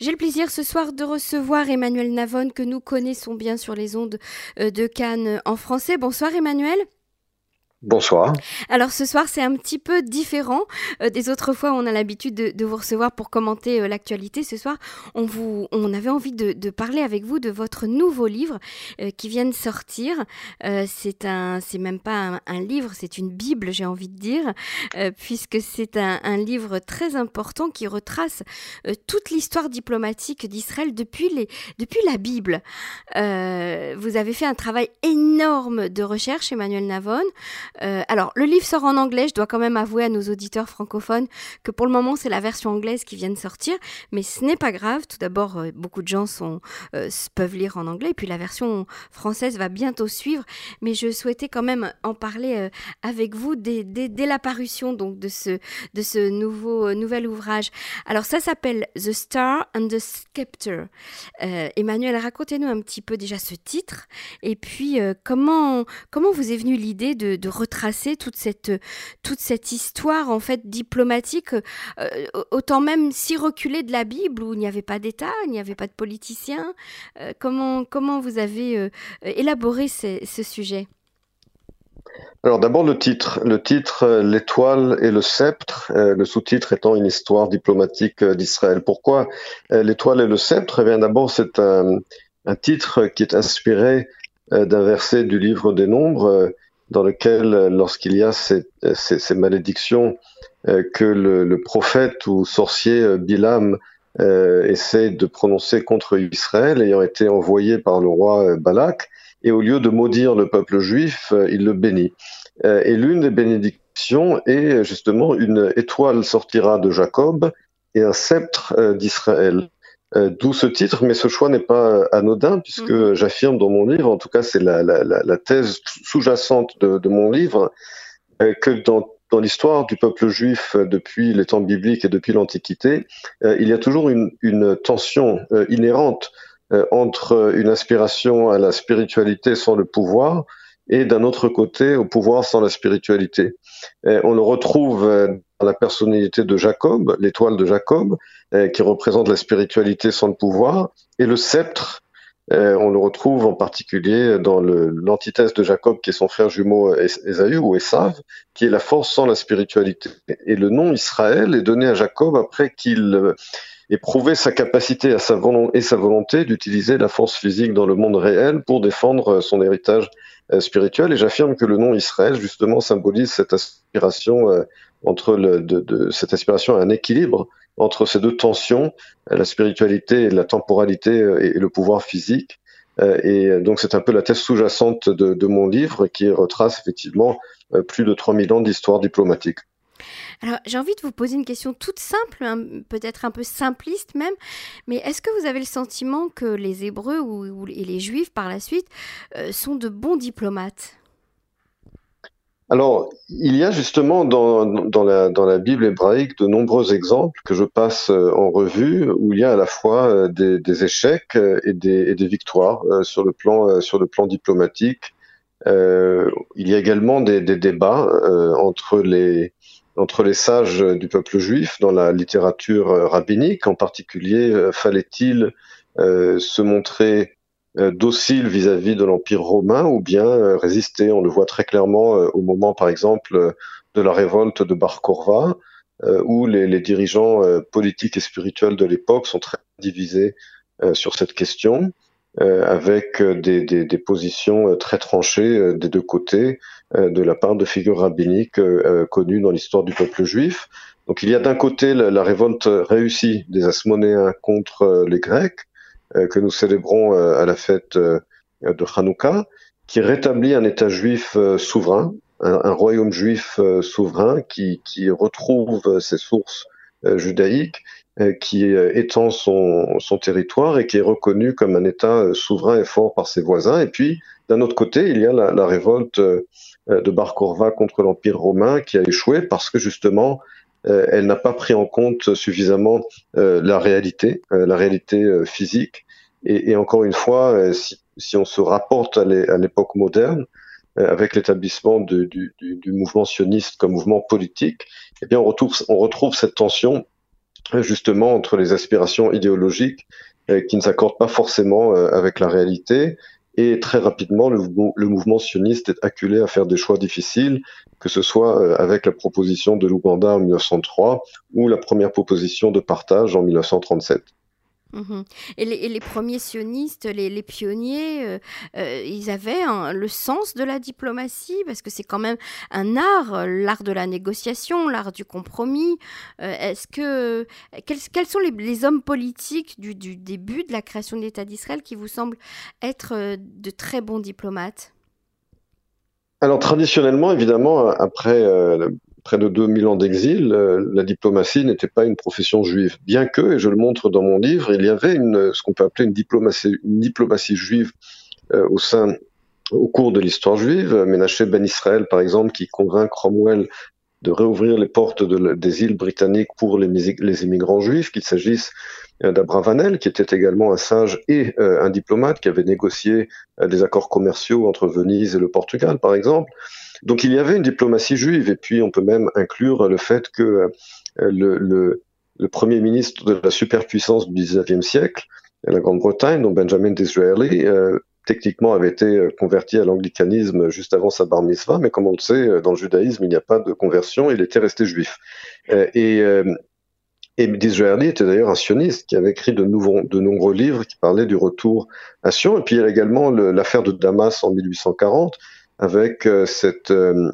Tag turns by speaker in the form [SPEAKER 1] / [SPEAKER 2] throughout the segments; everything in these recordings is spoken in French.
[SPEAKER 1] J'ai le plaisir ce soir de recevoir Emmanuel Navon que nous connaissons bien sur les ondes euh, de Cannes en français. Bonsoir Emmanuel.
[SPEAKER 2] Bonsoir.
[SPEAKER 1] Alors ce soir c'est un petit peu différent euh, des autres fois on a l'habitude de, vous recevoir pour commenter euh, l'actualité. Ce soir on, avait envie de, parler avec vous de votre nouveau livre euh, qui vient de sortir. c'est c'est même pas un, livre, c'est une bible j'ai envie de dire, puisque c'est un, un, livre très important qui retrace toute l'histoire diplomatique d'Israël depuis, depuis la Bible. vous avez fait un travail énorme de recherche, Emmanuel Navon. Euh, alors, le livre sort en anglais. Je dois quand même avouer à nos auditeurs francophones que pour le moment, c'est la version anglaise qui vient de sortir. Mais ce n'est pas grave. Tout d'abord, euh, beaucoup de gens euh, peuvent lire en anglais. Et puis, la version française va bientôt suivre. Mais je souhaitais quand même en parler avec vous dès, dès, la donc, de ce, nouveau, nouvel ouvrage. Alors, ça s'appelle The Star and the Scepter. Emmanuel, racontez-nous un petit peu déjà ce titre. Et puis, comment, comment vous est venue l'idée de, de retracer toute cette, toute cette histoire en fait diplomatique, euh, autant même si reculée de la Bible où il n'y avait pas d'État, il n'y avait pas de politiciens. Euh, comment, comment vous avez euh, élaboré ce sujet?
[SPEAKER 2] Alors d'abord le titre, le titre L'étoile et le sceptre, le sous-titre étant une histoire diplomatique d'Israël. Pourquoi l'étoile et le sceptre? Eh bien d'abord c'est un, titre qui est inspiré d'un verset du livre des Nombres dans lequel, lorsqu'il y a ces, ces, malédictions euh, que le, prophète ou sorcier euh, Bilam euh, essaie de prononcer contre Israël, ayant été envoyé par le roi Balak, et au lieu de maudire le peuple juif, il le bénit. et l'une des bénédictions est justement une étoile sortira de Jacob et un sceptre d'Israël. Euh, d'où ce titre, mais ce choix n'est pas euh, anodin, puisque mhm. j'affirme dans mon livre, en tout cas c'est la, thèse sous-jacente de, mon livre, euh, que dans, l'histoire du peuple juif depuis les temps bibliques et depuis l'Antiquité, il y a toujours une, tension inhérente entre une aspiration à la spiritualité sans le pouvoir et d'un autre côté au pouvoir sans la spiritualité. on le retrouve dans la personnalité de Jacob, l'étoile de Jacob, euh, qui représente la spiritualité sans le pouvoir, et le sceptre, euh, on le retrouve en particulier dans l'antithèse de Jacob, qui est son frère jumeau Ésaü ou Esav, qui est la force sans la spiritualité. Et le nom Israël est donné à Jacob après qu'il euh, ait prouvé sa capacité à sa et sa volonté d'utiliser la force physique dans le monde réel pour défendre son héritage spirituel. Et j'affirme que le nom Israël, justement, symbolise cette aspiration entre le, de, cette aspiration à un équilibre entre ces deux tensions, euh, la spiritualité et la temporalité euh, et, le pouvoir physique. Euh, et donc c'est un peu la thèse sous-jacente de, mon livre qui retrace effectivement plus de 3000 ans d'histoire diplomatique.
[SPEAKER 1] Alors, j'ai envie de vous poser une question toute simple, hein, peut-être un peu simpliste même, mais est-ce que vous avez le sentiment que les Hébreux ou, et les Juifs, par la suite, sont de bons diplomates?
[SPEAKER 2] Alors, il y a justement dans, dans, la, dans, la, Bible hébraïque de nombreux exemples que je passe euh, en revue où il y a à la fois euh, des, échecs euh, et des, et des victoires sur, le plan, sur le plan diplomatique. Euh, il y a également des, débats euh, entre, les, entre les sages du peuple juif dans la littérature rabbinique. En particulier, fallait-il se montrer euh, docile vis-à-vis de l'Empire romain ou bien euh, résister? On le voit très clairement euh, au moment, par exemple, de la révolte de Bar Korva, où les dirigeants politiques et spirituels de l'époque sont très divisés sur cette question, avec des, des, des, positions très tranchées des deux côtés de la part de figures rabbiniques connues dans l'histoire du peuple juif. Donc il y a d'un côté la, la révolte réussie des Asmonéens contre les Grecs, euh, que nous célébrons euh, à la fête euh, de Hanouka, qui rétablit un État juif souverain, un, royaume juif souverain qui, qui retrouve ses sources judaïques, qui étend son, son, territoire et qui est reconnu comme un État souverain et fort par ses voisins. Et puis, d'un autre côté, il y a la, la révolte de Bar Korva contre l'Empire romain qui a échoué parce que justement, euh, elle n'a pas pris en compte suffisamment euh, la réalité, euh, la réalité physique. Et, et, encore une fois, si, si, on se rapporte à l'époque moderne, avec l'établissement du, du, du, mouvement sioniste comme mouvement politique, eh bien on retrouve, on retrouve cette tension justement entre les aspirations idéologiques qui ne s'accordent pas forcément avec la réalité. Et très rapidement, le, mouvement sioniste est acculé à faire des choix difficiles, que ce soit avec la proposition de l'Ouganda en 1903 ou la première proposition de partage en 1937.
[SPEAKER 1] Mhm. Et, les, premiers sionistes, les, pionniers, euh, euh, ils avaient le sens de la diplomatie, parce que c'est quand même un art, l'art de la négociation, l'art du compromis. Euh, est-ce que quels, sont les, hommes politiques du, du, début de la création de l'État d'Israël qui vous semblent être de très bons diplomates?
[SPEAKER 2] Alors traditionnellement, évidemment, après près de 2000 ans d'exil, euh, la diplomatie n'était pas une profession juive. Bien que, et je le montre dans mon livre, il y avait une, ce qu'on peut appeler une diplomatie, une diplomatie juive euh, au sein, au cours de l'histoire juive. Ménaché Ben Israël, par exemple, qui convainc Cromwell de réouvrir les portes de, des îles britanniques pour les, immigrants juifs, qu'il s'agisse euh, d'Abravanel, qui était également un sage et un diplomate qui avait négocié des accords commerciaux entre Venise et le Portugal, par exemple. Donc il y avait une diplomatie juive, et puis on peut même inclure le fait que euh, le, premier ministre de la superpuissance du 19e siècle, la Grande-Bretagne, dont Benjamin Disraeli, euh, techniquement avait été euh, converti à l'anglicanisme juste avant sa bar mitzvah, mais comme on le sait, dans le judaïsme, il n'y a pas de conversion, il était resté juif. et, et Disraeli était d'ailleurs un sioniste qui avait écrit de, de nombreux livres qui parlaient du retour à Sion. Et puis il y a également l'affaire de Damas en 1840, avec euh, cette euh,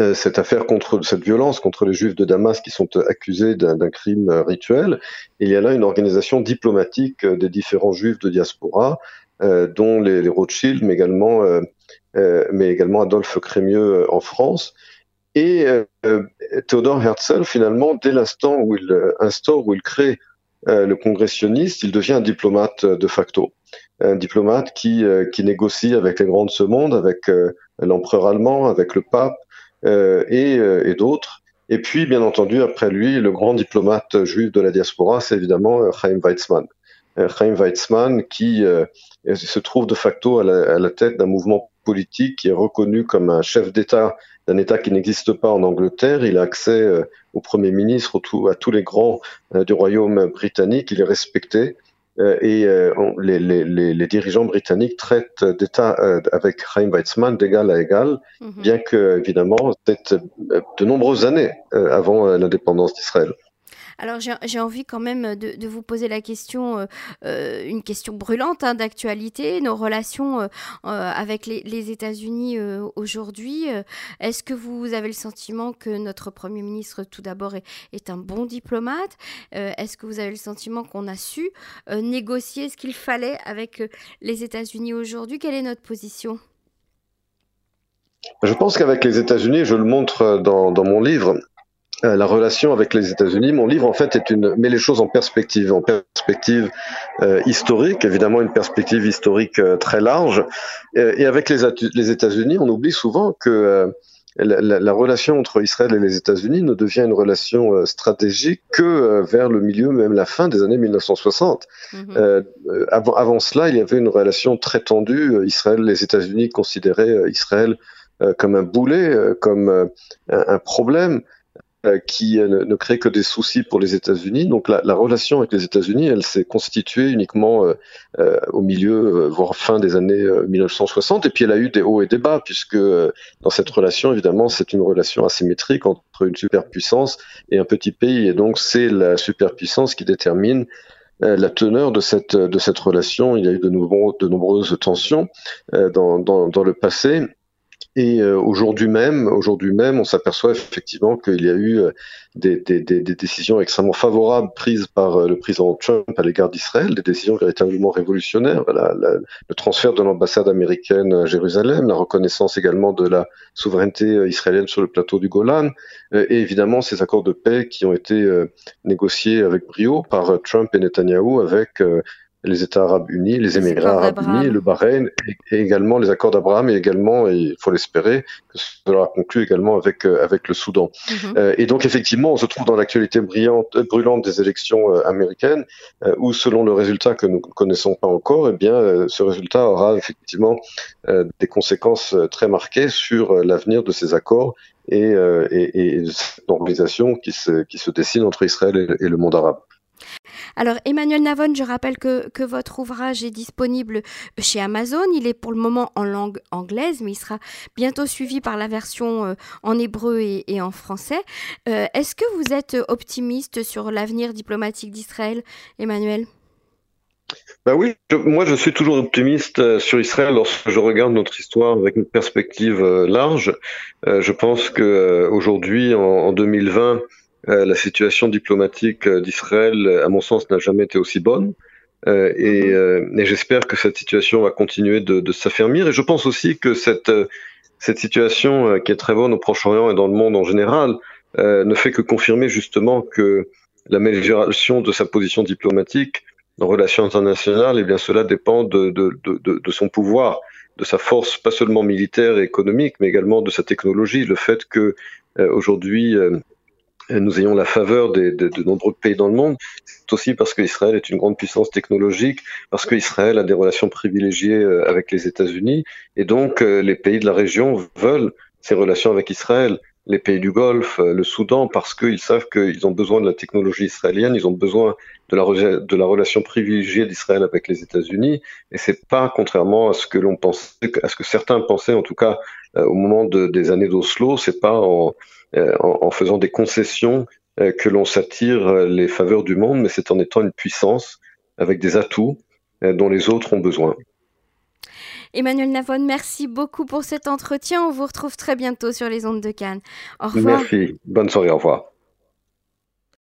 [SPEAKER 2] euh, cette affaire contre cette violence contre les juifs de Damas qui sont accusés d'un crime rituel. Il y a là une organisation diplomatique des différents juifs de diaspora, dont les, les, Rothschild, mais également, mais également Adolphe Crémieux en France. Et Théodore Herzl, finalement, dès l'instant où il instaure, où il crée le congressionniste, il devient un diplomate de facto un diplomate qui, euh, qui négocie avec les grands de ce monde, avec euh, l'empereur allemand, avec le pape euh, et, et d'autres. Et puis, bien entendu, après lui, le grand diplomate juif de la diaspora, c'est évidemment Chaim Weizmann. Chaim Weizmann qui se trouve de facto à la, à la tête d'un mouvement politique qui est reconnu comme un chef d'État d'un État qui n'existe pas en Angleterre. Il a accès au Premier ministre, à tous les grands du royaume britannique. Il est respecté. Euh, et euh, les, les, les, dirigeants britanniques traitent d'État euh, avec Chaim Weizmann d'égal à égal, mhm. bien que, évidemment, c'est de nombreuses années avant l'indépendance d'Israël.
[SPEAKER 1] Alors j'ai envie quand même de, vous poser la question, euh, euh, une question brûlante hein, d'actualité, nos relations euh, avec les, États-Unis aujourd'hui. Est-ce que vous avez le sentiment que notre Premier ministre, tout d'abord, est, un bon diplomate? Est-ce que vous avez le sentiment qu'on a su négocier ce qu'il fallait avec les États-Unis aujourd'hui? Quelle est notre position?
[SPEAKER 2] Je pense qu'avec les États-Unis, je le montre dans, dans mon livre, euh, la relation avec les États-Unis. Mon livre, en fait, est une met les choses en perspective, en perspective euh, historique, évidemment une perspective historique euh, très large. et avec les, les États-Unis, on oublie souvent que la, la, la, relation entre Israël et les États-Unis ne devient une relation stratégique que vers le milieu, même la fin des années 1960. Mm-hmm. avant, avant cela, il y avait une relation très tendue. Israël, les États-Unis considéraient Israël comme un boulet, comme un, un problème. Euh, qui euh, ne, crée que des soucis pour les États-Unis. Donc la, la, relation avec les États-Unis, elle s'est constituée uniquement euh au milieu, voire fin des années 1960. Et puis elle a eu des hauts et des bas, puisque dans cette relation, évidemment, c'est une relation asymétrique entre une superpuissance et un petit pays. Et donc c'est la superpuissance qui détermine la teneur de cette, de cette relation. Il y a eu de, nombreux, de nombreuses tensions dans, dans, dans le passé. Et euh, aujourd'hui même, aujourd'hui même, on s'aperçoit effectivement qu'il y a eu euh, des, des, des, décisions extrêmement favorables prises par euh, le président Trump à l'égard d'Israël, des décisions véritablement révolutionnaires. Voilà, le transfert de l'ambassade américaine à Jérusalem, la reconnaissance également de la souveraineté israélienne sur le plateau du Golan, et évidemment ces accords de paix qui ont été négociés avec brio par Trump et Netanyahou avec les États arabes unis, les Émirats arabes unis, le Bahreïn, et, également les accords d'Abraham, et également, et il faut l'espérer, que ce sera conclu également avec, euh, avec le Soudan. Mhm. Euh, et donc, effectivement, on se trouve dans l'actualité brûlante des élections euh, américaines, où, selon le résultat que nous ne connaissons pas encore, eh bien, ce résultat aura effectivement des conséquences très marquées sur l'avenir de ces accords et, et, et cette normalisation qui se, qui se dessine entre Israël et le monde arabe.
[SPEAKER 1] Alors Emmanuel Navon, je rappelle que, que, votre ouvrage est disponible chez Amazon. Il est pour le moment en langue anglaise, mais il sera bientôt suivi par la version euh, en hébreu et, en français. Euh, est-ce que vous êtes optimiste sur l'avenir diplomatique d'Israël, Emmanuel?
[SPEAKER 2] Bah oui, moi je suis toujours optimiste euh, sur Israël lorsque je regarde notre histoire avec une perspective large. je pense que aujourd'hui, en, en 2020, euh, la situation diplomatique euh, d'Israël, à mon sens, n'a jamais été aussi bonne. Euh, et, mhm. et j'espère que cette situation va continuer de, de s'affermir. Et je pense aussi que cette, cette situation qui est très bonne au Proche-Orient et dans le monde en général ne fait que confirmer justement que l'amélioration de sa position diplomatique en relations internationales, et eh bien cela dépend de, de, son pouvoir, de sa force, pas seulement militaire et économique, mais également de sa technologie. Le fait que aujourd'hui nous ayons la faveur de, de, nombreux pays dans le monde, c'est aussi parce qu'Israël est une grande puissance technologique, parce qu'Israël a des relations privilégiées euh, avec les États-Unis, et donc euh, les pays de la région veulent ces relations avec Israël. Les pays du Golfe, euh, le Soudan, parce qu'ils savent qu'ils ont besoin de la technologie israélienne, ils ont besoin de la, de la relation privilégiée d'Israël avec les États-Unis, et c'est pas contrairement à ce que l'on pensait, à ce que certains pensaient en tout cas au moment de, des années d'Oslo, c'est pas en euh, en, faisant des concessions euh, que l'on s'attire euh, les faveurs du monde, mais c'est en étant une puissance avec des atouts dont les autres ont besoin.
[SPEAKER 1] Emmanuel Navon, merci beaucoup pour cet entretien. On vous retrouve très bientôt sur les ondes de Cannes. Au revoir.
[SPEAKER 2] Merci. Bonne soirée. Au revoir.